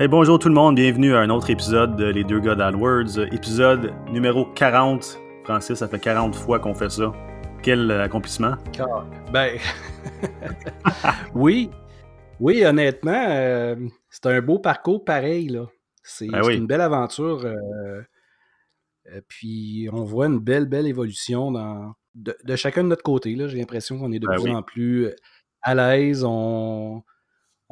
Hey, bonjour tout le monde, bienvenue à un autre épisode de Les deux gars d'AdWords, épisode numéro 40. Francis, ça fait 40 fois qu'on fait ça. Quel euh, accomplissement? Ben, oui, oui, honnêtement, euh, c'est un beau parcours pareil, là. C'est Ben oui. une belle aventure. euh, euh, puis on voit une belle, belle évolution dans, de, de chacun de notre côté. J'ai l'impression qu'on est de Ben plus oui. en plus à l'aise. On,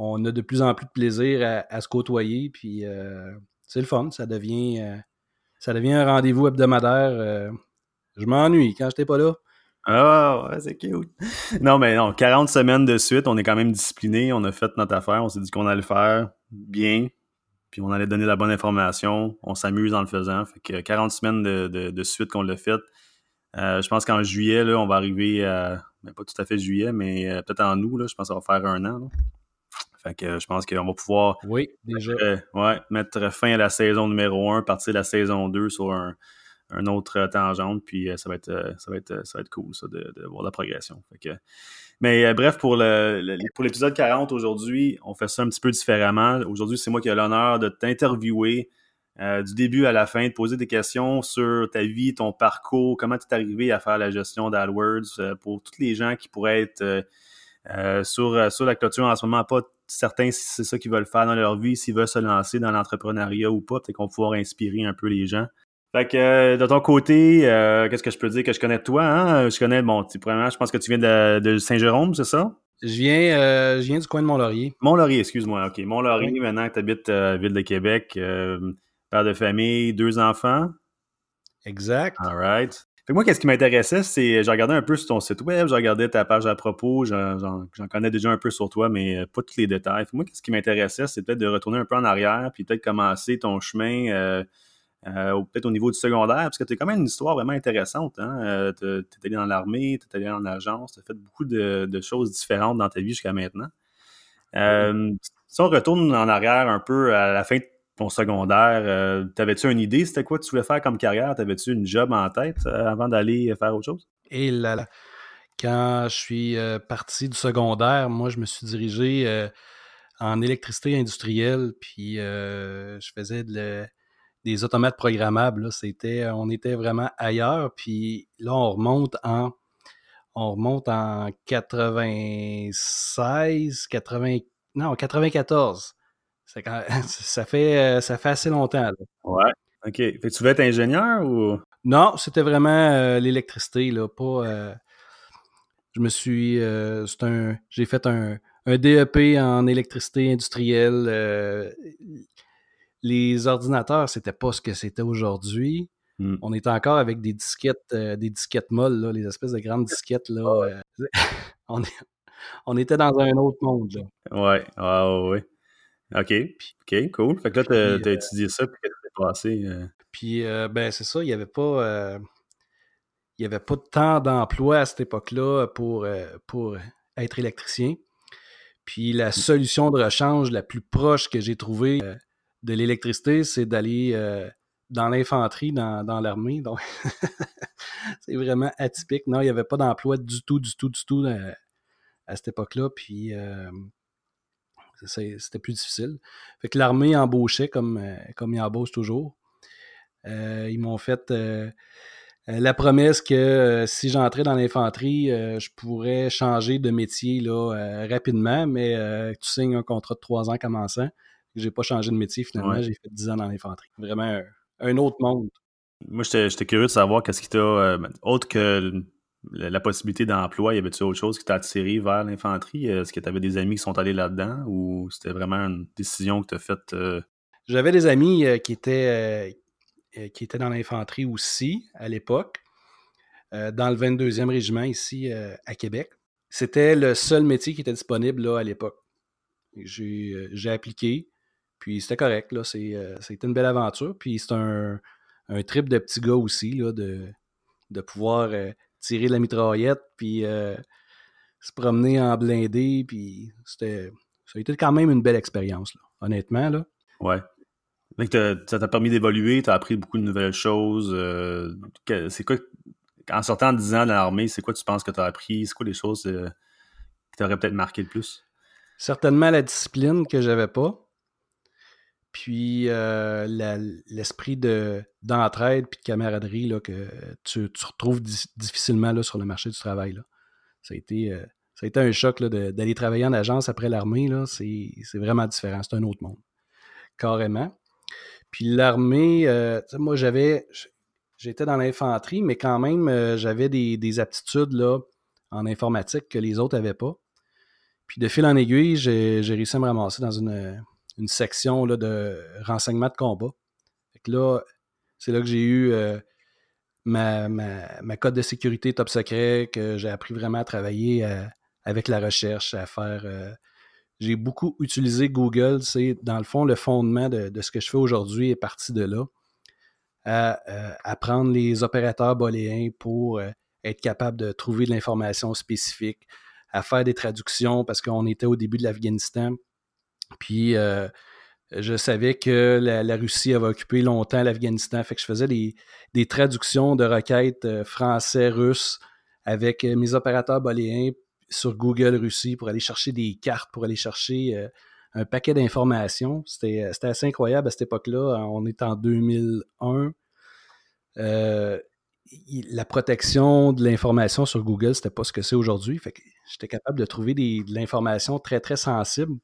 on a de plus en plus de plaisir à, se côtoyer. Puis euh, c'est le fun. Ça devient, euh, un rendez-vous hebdomadaire. euh. je m'ennuie quand j'étais pas là. Ah, ouais, c'est cute. Non, mais non, 40 semaines de suite, on est quand même discipliné, on a fait notre affaire, on s'est dit qu'on allait le faire bien, puis on allait donner la bonne information, on s'amuse en le faisant. Fait que 40 semaines de, de- de suite qu'on l'a fait. Je pense qu'en juillet, on va arriver à, ben, pas tout à fait juillet, mais peut-être en août, je pense qu'on va faire un an. Fait que je pense qu'on va pouvoir Oui, déjà. euh, ouais, mettre fin à la saison numéro 1, partir de la saison 2 sur un, un autre euh, tangente, puis euh, ça va être ça va être ça va être cool ça de, de voir la progression. Fait que- mais euh, bref, pour le, le- pour l'épisode 40 aujourd'hui, on fait ça un petit peu différemment. Aujourd'hui, c'est moi qui ai l'honneur de t'interviewer euh, du début à la fin, de poser des questions sur ta vie, ton parcours, comment tu es arrivé à faire la gestion d'AdWords euh, pour tous les gens qui pourraient être sur, sur la clôture en ce moment, pas certains si c'est ça qu'ils veulent faire dans leur vie, s'ils veulent se lancer dans l'entrepreneuriat ou pas, peut-être qu'on va pouvoir inspirer un peu les gens. Fait que euh, de ton côté, euh, qu'est-ce que je peux dire que je connais de toi? Hein? Je connais, bon, tu- premièrement, je pense que tu viens de, de Saint-Jérôme, c'est ça? Je viens, euh, je viens du coin de Mont-Laurier. Mont-Laurier, excuse-moi. OK, Mont-Laurier, Oui. maintenant que tu habites euh, Ville de Québec, euh, père de famille, deux enfants? Exact. All right. Fait que moi, qu'est-ce qui m'intéressait, c'est j'ai regardé un peu sur ton site web, j'ai regardé ta page à propos, j'en connais déjà un peu sur toi, mais euh, pas tous les détails. Fait que moi, qu'est-ce qui m'intéressait, c'est peut-être de retourner un peu en arrière, puis peut-être commencer ton chemin, euh, euh, peut-être au niveau du secondaire, parce que tu as quand même une histoire vraiment intéressante. Hein? Euh, tu es allé dans l'armée, tu es allé en agence, tu as fait beaucoup de, de choses différentes dans ta vie jusqu'à maintenant. Euh, si on retourne en arrière un peu à la fin de ton secondaire, euh, t'avais-tu une idée? C'était quoi tu voulais faire comme carrière? T'avais-tu une job en tête euh, avant d'aller faire autre chose? Et là. Quand je suis euh, parti du secondaire, moi, je me suis dirigé en électricité industrielle, puis je faisais des automates programmables. on était vraiment ailleurs, puis là, on remonte en, on remonte en 96, 80, non, 94. Quand- ça, fait, euh, ça fait assez longtemps. là. Ouais. OK. Fait que tu veux être ingénieur ou? Non, c'était vraiment euh, l'électricité, là, pas. euh, je me suis. euh, c'est un. J'ai fait un, un DEP en électricité industrielle. les ordinateurs, c'était pas ce que c'était aujourd'hui. Hmm. On était encore avec des disquettes, des disquettes molles, là, les espèces de grandes disquettes. Là, on, est- on était dans un autre monde. Là. Ouais. Ah, ouais, ouais. OK. OK, cool. Fait que là, t'as euh, étudié ça, puis qu'est-ce qui s'est passé? euh? Puis, euh, ben, c'est ça, il n'y avait pas. euh, il y avait pas tant d'emplois à cette époque-là pour, pour être électricien. Puis la solution de rechange la plus proche que j'ai trouvée de l'électricité, c'est d'aller dans l'infanterie, dans, dans l'armée. Donc, c'est vraiment atypique. Non, il n'y avait pas d'emploi du tout, du tout, du tout euh, à cette époque-là. Puis c'était plus difficile. Fait que l'armée embauchait comme, euh, comme ils embauchent toujours. Euh, ils m'ont fait euh, la promesse que euh, si j'entrais dans l'infanterie, je pourrais changer de métier là, rapidement, mais tu signes un contrat de trois ans commençant. J'ai pas changé de métier finalement, Ouais. j'ai fait dix ans dans l'infanterie. Vraiment un, un autre monde. Moi, j'étais curieux de savoir qu'est-ce qui t'a. autre que la, possibilité d'emploi, y avait-tu autre chose qui t'a attiré vers l'infanterie? Est-ce que tu avais des amis qui sont allés là-dedans ou c'était vraiment une décision que tu as faite? euh, J'avais des amis euh, qui, étaient, euh, euh, qui étaient dans l'infanterie aussi à l'époque, euh, dans le 22e régiment ici euh, à Québec. C'était le seul métier qui était disponible là, à l'époque. J'ai euh, appliqué, puis c'était correct. euh, C'était une belle aventure. Puis c'est un, un trip de petit gars aussi, là, de, de pouvoir euh, tirer de la mitraillette, puis euh, se promener en blindé. Puis c'était, ça a été quand même une belle expérience, là, honnêtement. Là. Ouais. T'as- ça t'a permis d'évoluer, tu as appris beaucoup de nouvelles choses. euh, c'est quoi, en sortant de 10 ans de l'armée, c'est quoi tu penses que tu as appris? C'est quoi les choses euh, qui t'auraient peut-être marqué le plus? Certainement la discipline que j'avais pas. Puis l'esprit de, d'entraide puis de camaraderie là, que tu, retrouves difficilement là, sur le marché du travail. Là. Ça, a été, été un choc d'aller travailler en agence après l'armée. C'est, vraiment différent. C'est un autre monde. Carrément. Puis l'armée, moi j'avais. J'étais dans l'infanterie, mais quand même, j'avais des, des, aptitudes là, en informatique que les autres n'avaient pas. Puis de fil en aiguille, j'ai, réussi à me ramasser dans une, une section là, de renseignement de combat. là, c'est là que j'ai eu euh, ma, ma, code de sécurité top secret, que j'ai appris vraiment à travailler euh, avec la recherche, à faire. Euh, j'ai beaucoup utilisé Google. C'est dans le fond le fondement de, ce que je fais aujourd'hui est parti de là. À apprendre les opérateurs booléens pour être capable de trouver de l'information spécifique, à faire des traductions parce qu'on était au début de l'Afghanistan. Puis euh, je savais que la, Russie avait occupé longtemps l'Afghanistan. Fait que je faisais des, traductions de requêtes euh, français, russes avec euh, mes opérateurs boléens sur Google Russie pour aller chercher des cartes, pour aller chercher un paquet d'informations. C'était assez incroyable à cette époque-là. On est en 2001. la protection de l'information sur Google, c'était pas ce que c'est aujourd'hui. Fait que j'étais capable de trouver de l'information très, très sensible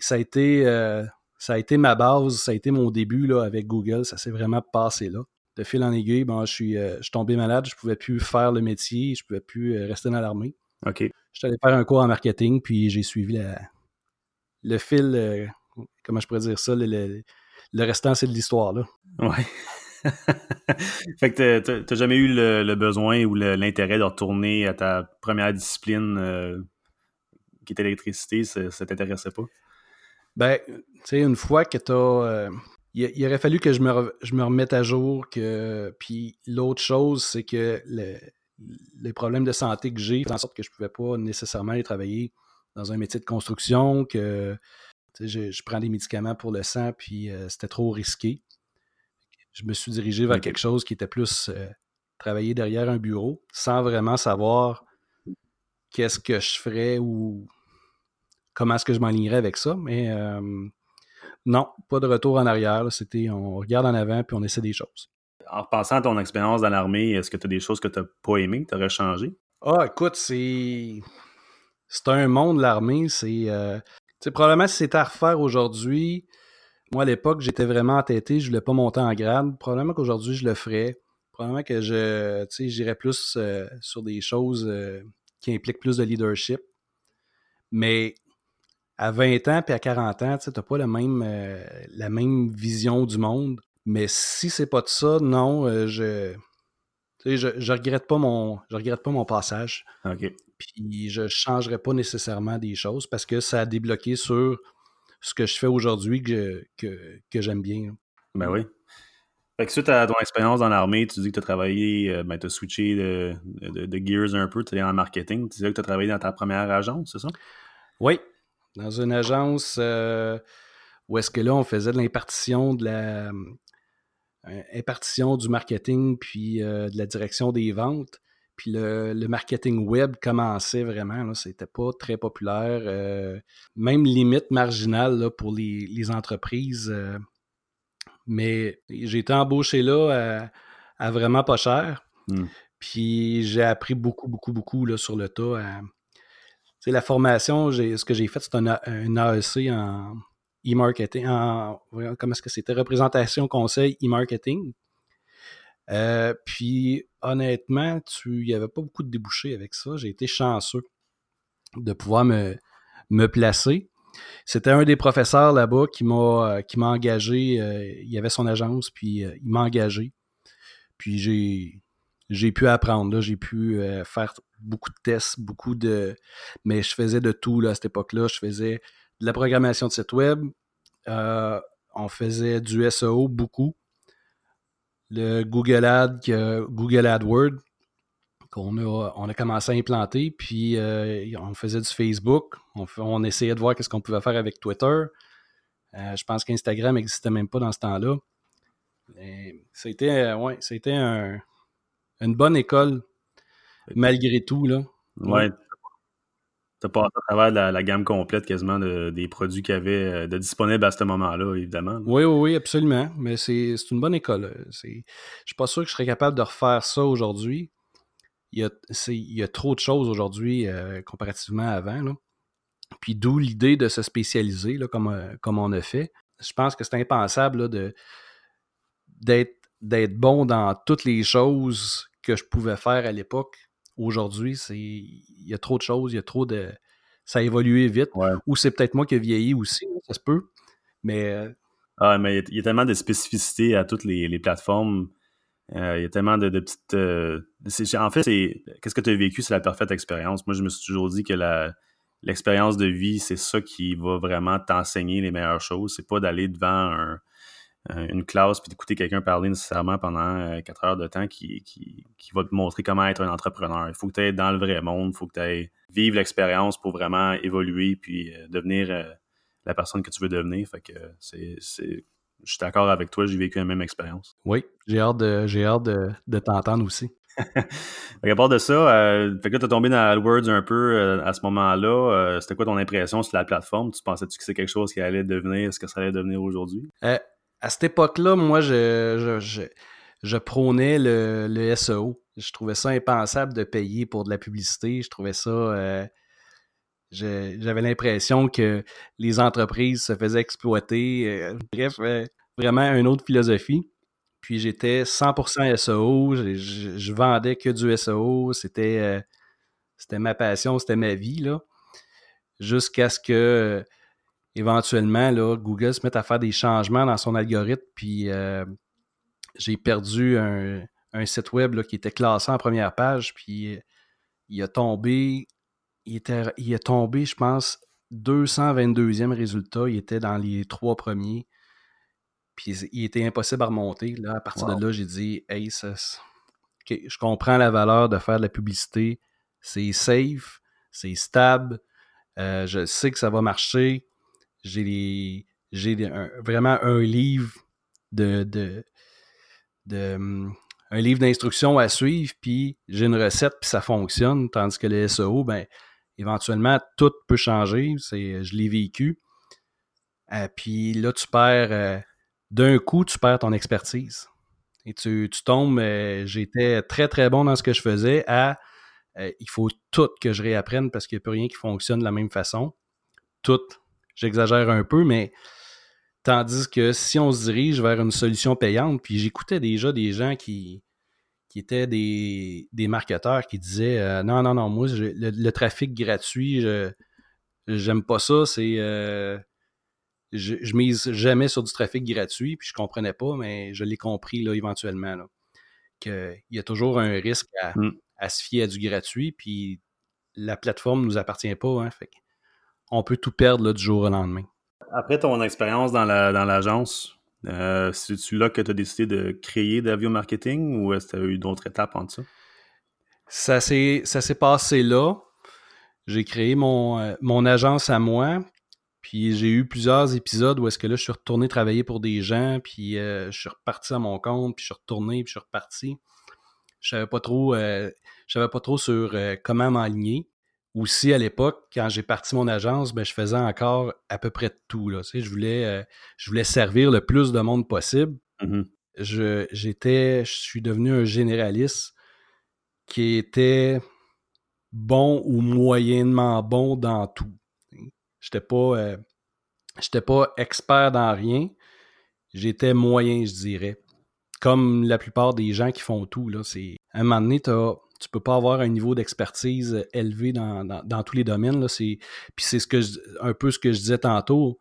que ça a été, euh, ça a été ma base, ça a été mon début là, avec Google. Ça s'est vraiment passé là. De fil en aiguille, bon, je, suis, euh, je tombé malade, je pouvais plus faire le métier, je pouvais plus euh, rester dans l'armée. OK. Je suis allé faire un cours en marketing, puis j'ai suivi le fil, comment je pourrais dire ça, le, restant, c'est de l'histoire. là. Ouais. fait que t'as jamais eu le, besoin ou l'intérêt de retourner à ta première discipline qui était l'électricité, ça, ça t'intéressait pas? Ben, tu sais, une fois que tu as. Euh, il, aurait fallu que je me, je me remette à jour. Que, puis l'autre chose, c'est que les problèmes de santé que j'ai font en sorte que je ne pouvais pas nécessairement aller travailler dans un métier de construction, que je, je, prends des médicaments pour le sang, puis euh, c'était trop risqué. Je me suis dirigé vers quelque chose qui était plus euh, travailler derrière un bureau sans vraiment savoir qu'est-ce que je ferais ou comment est-ce que je m'alignerais avec ça. Mais euh, non, pas de retour en arrière. C'était on regarde en avant puis on essaie des choses. En repensant à ton expérience dans l'armée, est-ce que tu as des choses que tu n'as pas aimées, que tu aurais changé? Ah, écoute, c'est. C'est un monde, l'armée. C'est. Euh... Probablement, si c'était à refaire aujourd'hui, moi, à l'époque, j'étais vraiment entêté, je voulais pas monter en grade. Probablement qu'aujourd'hui, je le ferais. Probablement que je j'irais plus euh, sur des choses euh, qui impliquent plus de leadership. Mais à 20 ans puis à 40 ans, tu n'as pas la même, euh, la même vision du monde. Mais si c'est pas de ça, non, euh, je, je, je regrette pas mon je regrette pas mon passage. OK. Puis je changerai pas nécessairement des choses parce que ça a débloqué sur ce que je fais aujourd'hui que, que, j'aime bien. Ben oui. Fait que suite à ton expérience dans l'armée, tu dis que tu as travaillé, euh, ben, tu as switché de, de, gears un peu, tu es en marketing. Tu dis que tu as travaillé dans ta première agence, c'est ça? Oui, dans une agence euh, où est-ce que là, on faisait de l'impartition de la euh, impartition du marketing puis euh, de la direction des ventes. Puis le, marketing web commençait vraiment, c'était pas très populaire, même limite marginale pour les, entreprises. mais j'ai été embauché là à, vraiment pas cher. Hmm. Puis j'ai appris beaucoup, beaucoup, beaucoup là, sur le tas c'est la formation, ce que j'ai fait, c'est un, AEC en e-marketing, en comment est-ce que c'était? Représentation conseil e-marketing. Euh, puis honnêtement, il n'y avait pas beaucoup de débouchés avec ça. J'ai été chanceux de pouvoir me, me placer. C'était un des professeurs là-bas qui m'a m'a engagé. Euh, il avait son agence, puis euh, il m'a engagé. Puis j'ai j'ai pu apprendre. J'ai pu faire beaucoup de tests, beaucoup de. Mais je faisais de tout là, à cette époque-là. Je faisais de la programmation de site web. Euh, on faisait du SEO beaucoup. Le Google Ad, Google AdWords, qu'on a, on a commencé à implanter. Puis euh, on faisait du Facebook. On, essayait de voir qu'est-ce qu'on pouvait faire avec Twitter. Euh, je pense qu'Instagram n'existait même pas dans ce temps-là. C'était ouais, c'était un, une bonne école malgré tout, là. Ouais. as passé à travers la, gamme complète quasiment des produits qu'il y avait de disponibles à ce moment-là, évidemment. Oui, oui, oui, absolument. Mais c'est une bonne école. Je ne suis pas sûr que je serais capable de refaire ça aujourd'hui. Il y, a, il y a trop de choses aujourd'hui comparativement à avant. Là. Puis d'où l'idée de se spécialiser, là, comme, comme on a fait. Je pense que c'est impensable d'être bon dans toutes les choses que je pouvais faire à l'époque. Aujourd'hui, c'est il y a trop de choses, il y a trop de ça a évolué vite. Ou c'est peut-être moi qui ai vieilli aussi, ça se peut. Mais euh, ah, mais il y, a, tellement de spécificités à toutes les, plateformes. Euh, il y a tellement de, petites. Euh, en fait, c'est qu'est-ce que tu as vécu, c'est la parfaite expérience. Moi, je me suis toujours dit que l'expérience de vie, c'est ça qui va vraiment t'enseigner les meilleures choses. C'est pas d'aller devant un, une classe puis d'écouter quelqu'un parler nécessairement pendant euh, quatre heures de temps qui, qui, va te montrer comment être un entrepreneur. Il faut que tu ailles dans le vrai monde, il faut que tu ailles vivre l'expérience pour vraiment évoluer puis euh, devenir la personne que tu veux devenir. Fait que c'est. Je suis d'accord avec toi, j'ai vécu la même expérience. Oui, j'ai hâte de, j'ai hâte de, t'entendre aussi. à part de ça, fait que tu as tombé dans AdWords un peu à ce moment-là. C'était quoi ton impression sur la plateforme? Tu pensais-tu que c'est quelque chose qui allait devenir ce que ça allait devenir aujourd'hui? À cette époque-là, moi, je, je, prônais le, SEO. Je trouvais ça impensable de payer pour de la publicité. Je trouvais ça. Euh, j'avais l'impression que les entreprises se faisaient exploiter. Euh, bref, euh, vraiment une autre philosophie. Puis j'étais 100% SEO. Je, vendais que du SEO. C'était ma passion, c'était ma vie. Jusqu'à ce que éventuellement, là, Google se met à faire des changements dans son algorithme, puis euh, j'ai perdu un, site web qui était classé en première page, puis il a tombé, il, était, il a tombé, je pense, 222e résultat, il était dans les trois premiers, puis il était impossible à remonter. Là, à partir de là, j'ai dit, hey, ça, je comprends la valeur de faire de la publicité, c'est safe, c'est stable, euh, je sais que ça va marcher j'ai vraiment un livre de, de, hum, un livre d'instructions à suivre, puis j'ai une recette, puis ça fonctionne, tandis que le SEO, ben, éventuellement, tout peut changer. Je l'ai vécu. Euh, puis là, tu perds, euh, d'un coup, tu perds ton expertise. Et tu, tu tombes, euh, j'étais très, très bon dans ce que je faisais, à il faut tout que je réapprenne parce qu'il n'y a plus rien qui fonctionne de la même façon. Tout J'exagère un peu, mais tandis que si on se dirige vers une solution payante, puis j'écoutais déjà des gens qui, qui étaient des, des marketeurs qui disaient euh, non, non, non, moi, le, trafic gratuit, je j'aime pas ça, c'est. Euh, je, je, mise jamais sur du trafic gratuit, puis je comprenais pas, mais je l'ai compris là, éventuellement. Qu'il y a toujours un risque mm. à, se fier à du gratuit, puis la plateforme ne nous appartient pas. Hein, fait on peut tout perdre du jour au lendemain. Après ton expérience dans l'agence, euh, c'est-tu là que tu as décidé de créer d'avio marketing ou est-ce que tu as eu d'autres étapes en ça? Ça s'est passé là. J'ai créé mon, euh, mon agence à moi. Puis j'ai eu plusieurs épisodes où est-ce que là, je suis retourné travailler pour des gens, puis euh, je suis reparti à mon compte, puis je suis retourné, puis je suis reparti. Je savais pas trop, je savais pas trop sur comment m'aligner aussi à l'époque, quand j'ai parti mon agence, ben, je faisais encore à peu près tout. Là. je, voulais, euh, je voulais servir le plus de monde possible. Mmh je, j'étais, je suis devenu un généraliste qui était bon ou moyennement bon dans tout. J'étais pas, euh, j'étais pas expert dans rien. J'étais moyen, je dirais. Comme la plupart des gens qui font tout. Là, c'est, à un moment donné, tu as tu peux pas avoir un niveau d'expertise euh, élevé dans, tous les domaines. Là. puis c'est ce que un peu ce que je disais tantôt.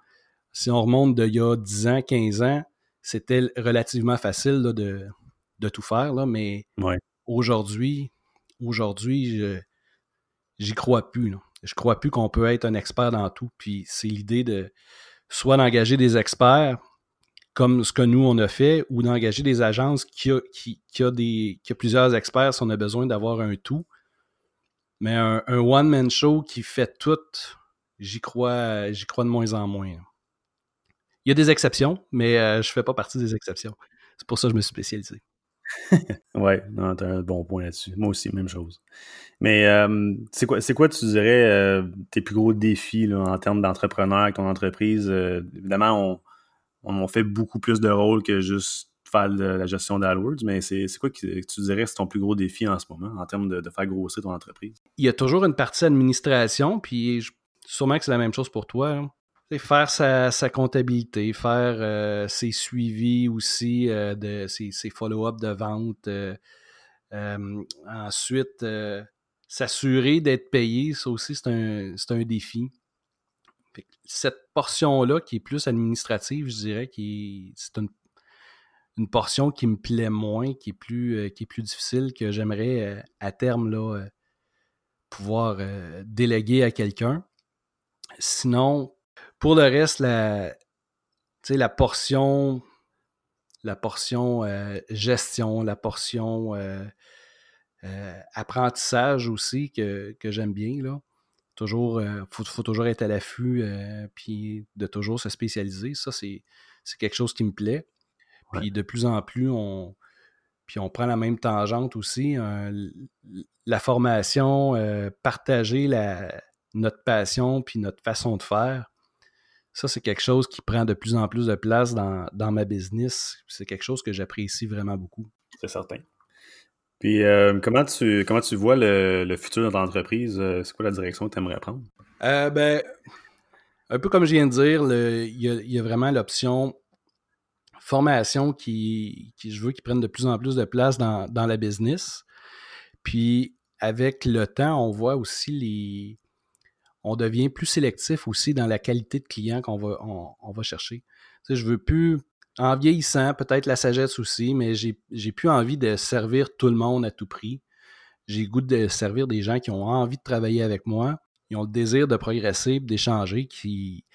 Si on remonte d'il y a 10 ans, 15 ans, c'était relativement facile de, tout faire. Là, mais aujourd'hui, aujourd'hui, j'y crois plus. Là. Je crois plus qu'on peut être un expert dans tout. Puis c'est l'idée de soit d'engager des experts comme ce que nous, on a fait, ou d'engager des agences qui a, qui, a qui plusieurs experts si on a besoin d'avoir un tout. Mais un, one-man show qui fait tout, j'y crois, j'y crois de moins en moins. Il y a des exceptions, mais euh, je ne fais pas partie des exceptions. C'est pour ça que je me suis spécialisé. ouais, non, t'as un bon point là-dessus. Moi aussi, même chose. Mais euh, c'est quoi, quoi, tu dirais, euh, tes plus gros défis là, en termes d'entrepreneur avec ton entreprise? Euh, évidemment, on, on, fait beaucoup plus de rôles que juste faire la gestion d'AdWords, mais c'est, quoi que tu dirais c'est ton plus gros défi en ce moment en termes de, faire grossir ton entreprise? Il y a toujours une partie administration, puis sûrement que c'est la même chose pour toi. Hein faire sa, comptabilité, faire euh, ses suivis aussi, euh, de ses, follow-up de vente. Euh, ensuite, s'assurer d'être payé, ça aussi, c'est un, défi. Portion-là, qui est plus administrative, je dirais, qui c'est une, portion qui me plaît moins, qui est plus, plus difficile, que j'aimerais à terme là, pouvoir déléguer à quelqu'un. Sinon, pour le reste, la, la portion, la portion euh, gestion, la portion euh, euh, apprentissage aussi que, j'aime bien. Là. Toujours, il faut, toujours être à l'affût puis de toujours se spécialiser. Ça, c'est, quelque chose qui me plaît. Puis de plus en plus, on, puis on prend la même tangente aussi. la formation, partager la, notre passion puis notre façon de faire ça, c'est quelque chose qui prend de plus en plus de place dans, ma business. C'est quelque chose que j'apprécie vraiment beaucoup. C'est certain. Puis, euh, comment, tu, comment tu vois le, futur de ton entreprise? Euh, c'est quoi la direction que tu aimerais prendre? Euh, ben, un peu comme je viens de dire, il y, a vraiment l'option formation qui, qui, je veux, qui prenne de plus en plus de place dans, dans la business. Puis, avec le temps, on voit aussi les, on devient plus sélectif aussi dans la qualité de client qu'on va, on, va chercher. Tu sais, je veux plus, en vieillissant, peut-être la sagesse aussi, mais j'ai, plus envie de servir tout le monde à tout prix. J'ai goût de servir des gens qui ont envie de travailler avec moi, qui ont le désir de progresser, d'échanger, qui,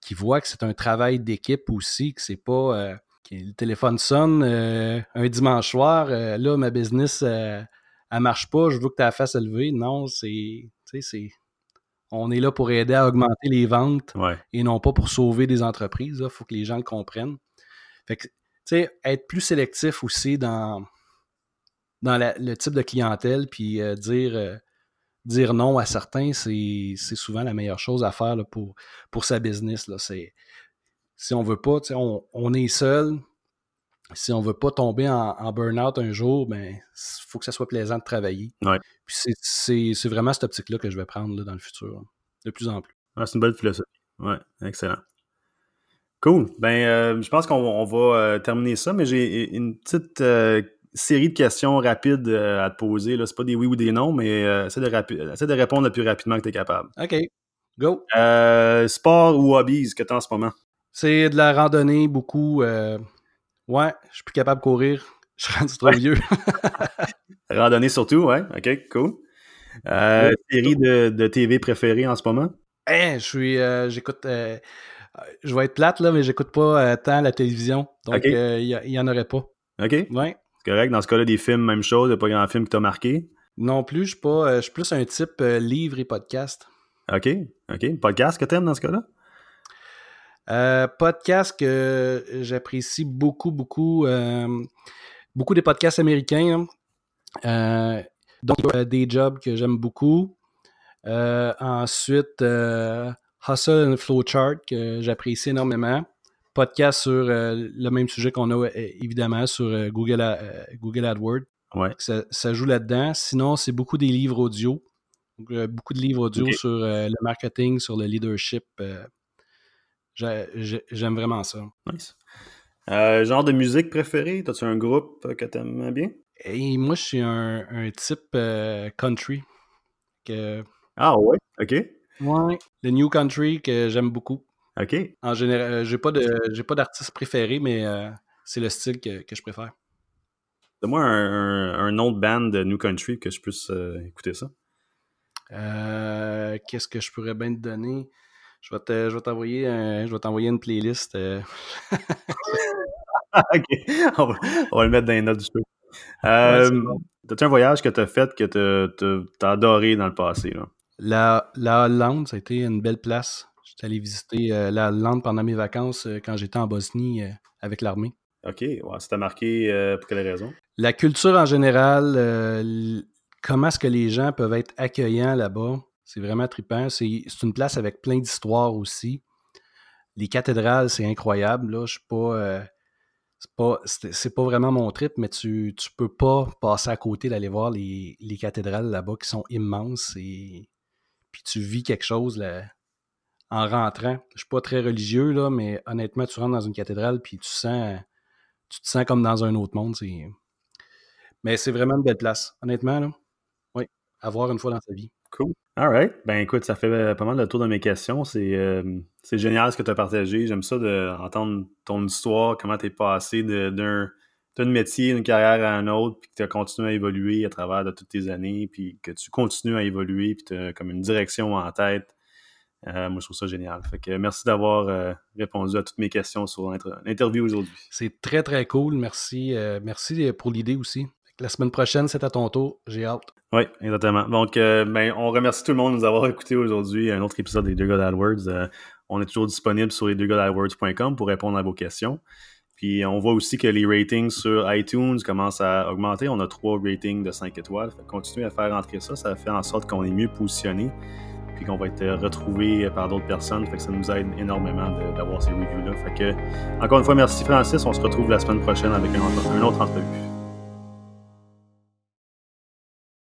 qui voient que c'est un travail d'équipe aussi, que c'est pas euh, que le téléphone sonne euh, un dimanche soir, euh, là, ma business, elle marche pas, je veux que tu la fasses lever. Non, c'est, c'est, on est là pour aider à augmenter les ventes et non pas pour sauver des entreprises. Il faut que les gens le comprennent. Fait que, tu sais, être plus sélectif aussi dans, dans le type de clientèle, puis euh, dire, euh, dire non à certains, c'est souvent la meilleure chose à faire pour, pour sa business. Là. Si on veut pas, on, on est seul, si on veut pas tomber en, burn-out un jour, ben, il faut que ça soit plaisant de travailler. Puis c'est vraiment cette optique-là que je vais prendre dans le futur, de plus en plus. c'est une bonne philosophie. Ouais, excellent. Cool. Ben, euh, je pense qu'on va euh, terminer ça, mais j'ai une petite euh, série de questions rapides à te poser. Ce pas des oui ou des non, mais essaie de, de, répondre le plus rapidement que tu es capable. OK. Go. sport ou hobbies que tu as en ce moment? C'est de la randonnée, beaucoup. Ouais, je suis plus capable de courir. Je suis rendu trop vieux. Randonnée surtout, ouais. OK, cool. Euh, série de, de, TV préférée en ce moment? Eh, je suis. J'écoute. Euh, je vais être plate, là, mais j'écoute pas tant la télévision. Donc, il n'y en aurait pas. OK. Ouais. C'est correct. Dans ce cas-là, des films, même chose. Il n'y a pas grand film qui t'a marqué? Non plus. Je suis pas. je suis plus un type livre et podcast. OK. OK. Podcast que t'aimes dans ce cas-là? Euh, podcast que j'apprécie beaucoup, beaucoup. Euh, beaucoup des podcasts américains. Hein. Euh, donc, des jobs que j'aime beaucoup. ensuite, Hustle and Flowchart que j'apprécie énormément. Podcast sur le même sujet qu'on a évidemment sur Google, Google AdWords. Ouais. Ça, joue là-dedans. Sinon, c'est beaucoup des livres audio. beaucoup de livres audio sur le marketing, sur le leadership. J'aime vraiment ça. Nice. Euh, genre de musique préférée? As-tu un groupe que tu aimes bien? Et moi, je suis un, type euh, country. Que... Ah ouais? OK. Ouais. Le new country que j'aime beaucoup. OK. En général, euh, j'ai pas de pas d'artiste préféré, mais c'est le style que, je préfère. Donne-moi un, un, autre band de new country que je puisse écouter ça. Qu'est-ce que je pourrais bien te donner? Je vais t'envoyer je vais t'envoyer une playlist. Euh. ok, on va, le mettre dans les notes du show. Euh, T'as-tu un voyage que tu as fait que tu as adoré dans le passé? Là? La, la Hollande, ça a été une belle place. J'étais allé visiter euh, la Hollande pendant mes vacances euh, quand j'étais en Bosnie avec l'armée. OK. Ouais, ça t'a marqué pour quelle raison? La culture en général, comment est-ce que les gens peuvent être accueillants là-bas? C'est vraiment trippant. C'est une place avec plein d'histoires aussi. Les cathédrales, c'est incroyable. Là. Je suis pas c'est pas, vraiment mon trip, mais tu, tu peux pas passer à côté d'aller voir les, cathédrales là-bas qui sont immenses et puis tu vis quelque chose là, en rentrant. Je suis pas très religieux, là, mais honnêtement, tu rentres dans une cathédrale puis tu sens tu te sens comme dans un autre monde. Mais c'est vraiment une belle place. Honnêtement, là, oui, à voir une fois dans sa vie. Cool. All right. Ben écoute, ça fait euh, pas mal le tour de mes questions. C'est euh, génial ce que tu as partagé. J'aime ça d'entendre ton histoire, comment tu es passé d'un métier, d'une carrière à un autre, puis que tu as continué à évoluer à travers de toutes tes années, puis que tu continues à évoluer, puis tu as comme une direction en tête. Euh, moi, je trouve ça génial. Fait que merci d'avoir répondu à toutes mes questions sur l'interview aujourd'hui. C'est très, très cool. Merci. merci pour l'idée aussi. La semaine prochaine, c'est à ton tour. J'ai hâte. Oui, exactement. Donc, euh, ben, on remercie tout le monde de nous avoir écoutés aujourd'hui. Un autre épisode des Deux God AdWords. Euh, on est toujours disponible sur les pour répondre à vos questions. Puis, on voit aussi que les ratings sur iTunes commencent à augmenter. On a trois ratings de 5 étoiles. Fait continuez à faire rentrer ça. Ça fait en sorte qu'on est mieux positionné puis qu'on va être retrouvé par d'autres personnes. Ça nous aide énormément d'avoir ces reviews-là. Encore une fois, merci Francis. On se retrouve la semaine prochaine avec un autre entrevue.